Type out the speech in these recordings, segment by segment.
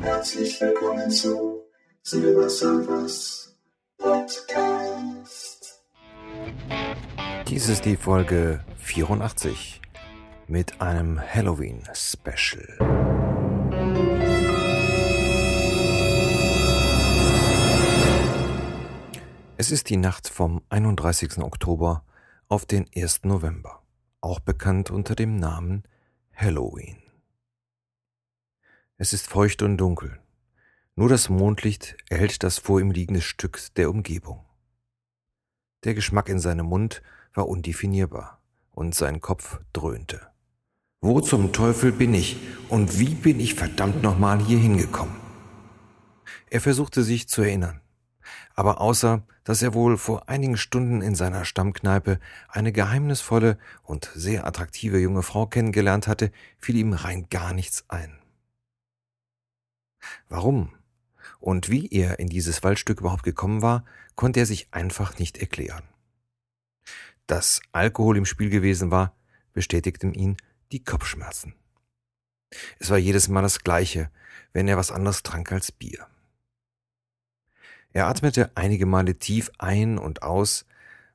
Herzlich willkommen zu Silver Surfers Podcast. Dies ist die Folge 84 mit einem Halloween-Special. Es ist die Nacht vom 31. Oktober auf den 1. November, auch bekannt unter dem Namen Halloween. Es ist feucht und dunkel. Nur das Mondlicht erhellt das vor ihm liegende Stück der Umgebung. Der Geschmack in seinem Mund war undefinierbar und sein Kopf dröhnte. Wo zum Teufel bin ich und wie bin ich verdammt nochmal hier hingekommen? Er versuchte sich zu erinnern, aber außer, dass er wohl vor einigen Stunden in seiner Stammkneipe eine geheimnisvolle und sehr attraktive junge Frau kennengelernt hatte, fiel ihm rein gar nichts ein. Warum und wie er in dieses Waldstück überhaupt gekommen war, konnte er sich einfach nicht erklären. Dass Alkohol im Spiel gewesen war, bestätigten ihn die Kopfschmerzen. Es war jedes Mal das gleiche, wenn er was anderes trank als Bier. Er atmete einige Male tief ein und aus,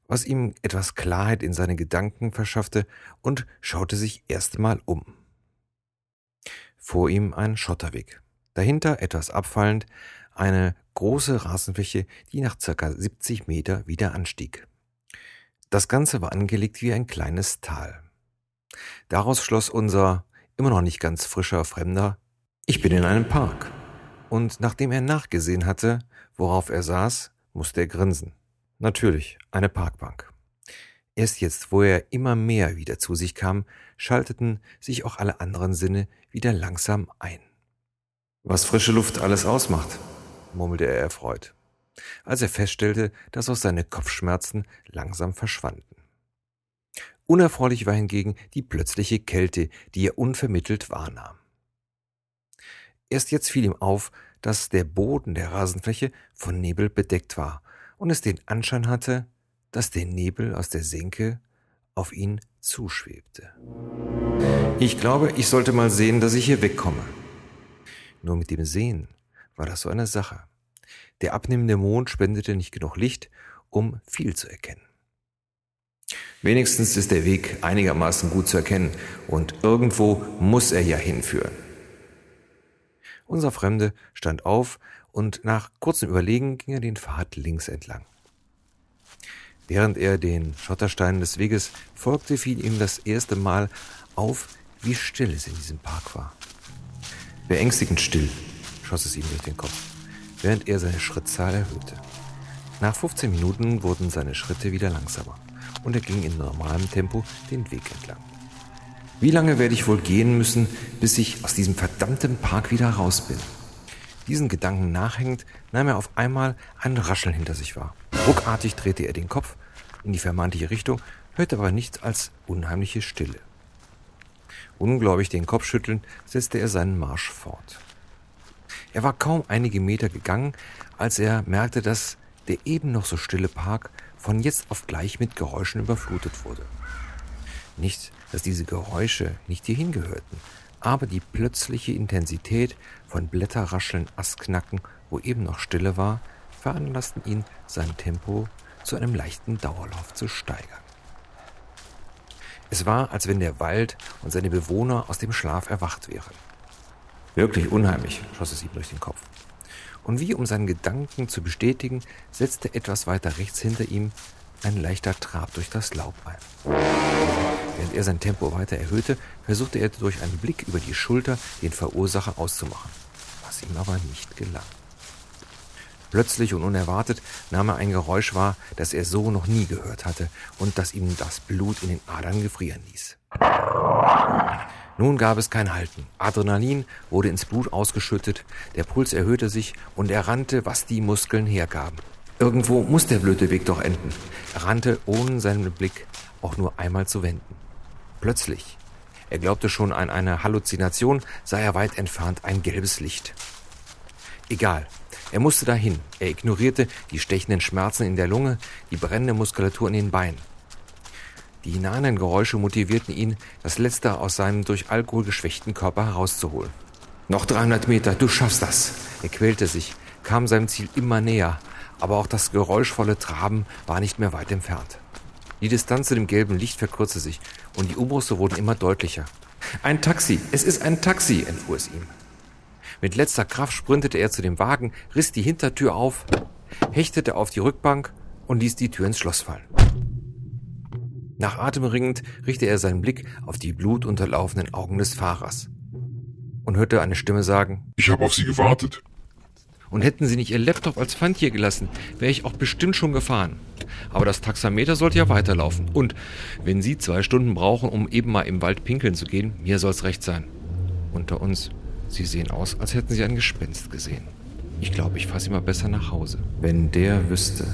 was ihm etwas Klarheit in seine Gedanken verschaffte, und schaute sich erstmal um. Vor ihm ein Schotterweg. Dahinter, etwas abfallend, eine große Rasenfläche, die nach circa 70 Meter wieder anstieg. Das Ganze war angelegt wie ein kleines Tal. Daraus schloss unser immer noch nicht ganz frischer Fremder, ich bin in einem Park. Und nachdem er nachgesehen hatte, worauf er saß, musste er grinsen. Natürlich, eine Parkbank. Erst jetzt, wo er immer mehr wieder zu sich kam, schalteten sich auch alle anderen Sinne wieder langsam ein. Was frische Luft alles ausmacht, murmelte er erfreut, als er feststellte, dass auch seine Kopfschmerzen langsam verschwanden. Unerfreulich war hingegen die plötzliche Kälte, die er unvermittelt wahrnahm. Erst jetzt fiel ihm auf, dass der Boden der Rasenfläche von Nebel bedeckt war und es den Anschein hatte, dass der Nebel aus der Senke auf ihn zuschwebte. Ich glaube, ich sollte mal sehen, dass ich hier wegkomme, nur mit dem Sehen war das so eine Sache. Der abnehmende Mond spendete nicht genug Licht, um viel zu erkennen. Wenigstens ist der Weg einigermaßen gut zu erkennen und irgendwo muss er ja hinführen. Unser Fremde stand auf und nach kurzem Überlegen ging er den Pfad links entlang. Während er den Schottersteinen des Weges folgte, fiel ihm das erste Mal auf, wie still es in diesem Park war. Beängstigend still schoss es ihm durch den Kopf, während er seine Schrittzahl erhöhte. Nach 15 Minuten wurden seine Schritte wieder langsamer und er ging in normalem Tempo den Weg entlang. Wie lange werde ich wohl gehen müssen, bis ich aus diesem verdammten Park wieder raus bin? Diesen Gedanken nachhängend nahm er auf einmal ein Rascheln hinter sich wahr. Ruckartig drehte er den Kopf in die vermeintliche Richtung, hörte aber nichts als unheimliche Stille. Ungläubig den Kopf schüttelnd, setzte er seinen Marsch fort. Er war kaum einige Meter gegangen, als er merkte, dass der eben noch so stille Park von jetzt auf gleich mit Geräuschen überflutet wurde. Nicht, dass diese Geräusche nicht hierhin gehörten, aber die plötzliche Intensität von Blätterrascheln, Astknacken, wo eben noch Stille war, veranlassten ihn, sein Tempo zu einem leichten Dauerlauf zu steigern. Es war, als wenn der Wald und seine Bewohner aus dem Schlaf erwacht wären. Wirklich unheimlich, schoss es ihm durch den Kopf. Und wie um seinen Gedanken zu bestätigen, setzte etwas weiter rechts hinter ihm ein leichter Trab durch das Laub ein. Während er sein Tempo weiter erhöhte, versuchte er durch einen Blick über die Schulter den Verursacher auszumachen, was ihm aber nicht gelang. Plötzlich und unerwartet nahm er ein Geräusch wahr, das er so noch nie gehört hatte und das ihm das Blut in den Adern gefrieren ließ. Nun gab es kein Halten. Adrenalin wurde ins Blut ausgeschüttet, der Puls erhöhte sich und er rannte, was die Muskeln hergaben. Irgendwo muss der blöde Weg doch enden. Er rannte, ohne seinen Blick auch nur einmal zu wenden. Plötzlich, er glaubte schon an eine Halluzination, sah er weit entfernt ein gelbes Licht. Egal, er musste dahin. Er ignorierte die stechenden Schmerzen in der Lunge, die brennende Muskulatur in den Beinen. Die nahenden Geräusche motivierten ihn, das Letzte aus seinem durch Alkohol geschwächten Körper herauszuholen. Noch 300 Meter, du schaffst das. Er quälte sich, kam seinem Ziel immer näher, aber auch das geräuschvolle Traben war nicht mehr weit entfernt. Die Distanz zu dem gelben Licht verkürzte sich und die Umrisse wurden immer deutlicher. Ein Taxi, es ist ein Taxi, entfuhr es ihm. Mit letzter Kraft sprintete er zu dem Wagen, riss die Hintertür auf, hechtete auf die Rückbank und ließ die Tür ins Schloss fallen. Nach Atem ringend richtete er seinen Blick auf die blutunterlaufenden Augen des Fahrers und hörte eine Stimme sagen, Ich habe auf Sie gewartet. Und hätten Sie nicht Ihr Laptop als Pfand hier gelassen, wäre ich auch bestimmt schon gefahren. Aber das Taxameter sollte ja weiterlaufen. Und wenn Sie zwei Stunden brauchen, um eben mal im Wald pinkeln zu gehen, mir soll's recht sein. Unter uns, Sie sehen aus, als hätten Sie ein Gespenst gesehen. Ich glaube, ich fahre Sie mal besser nach Hause. Wenn der wüsste.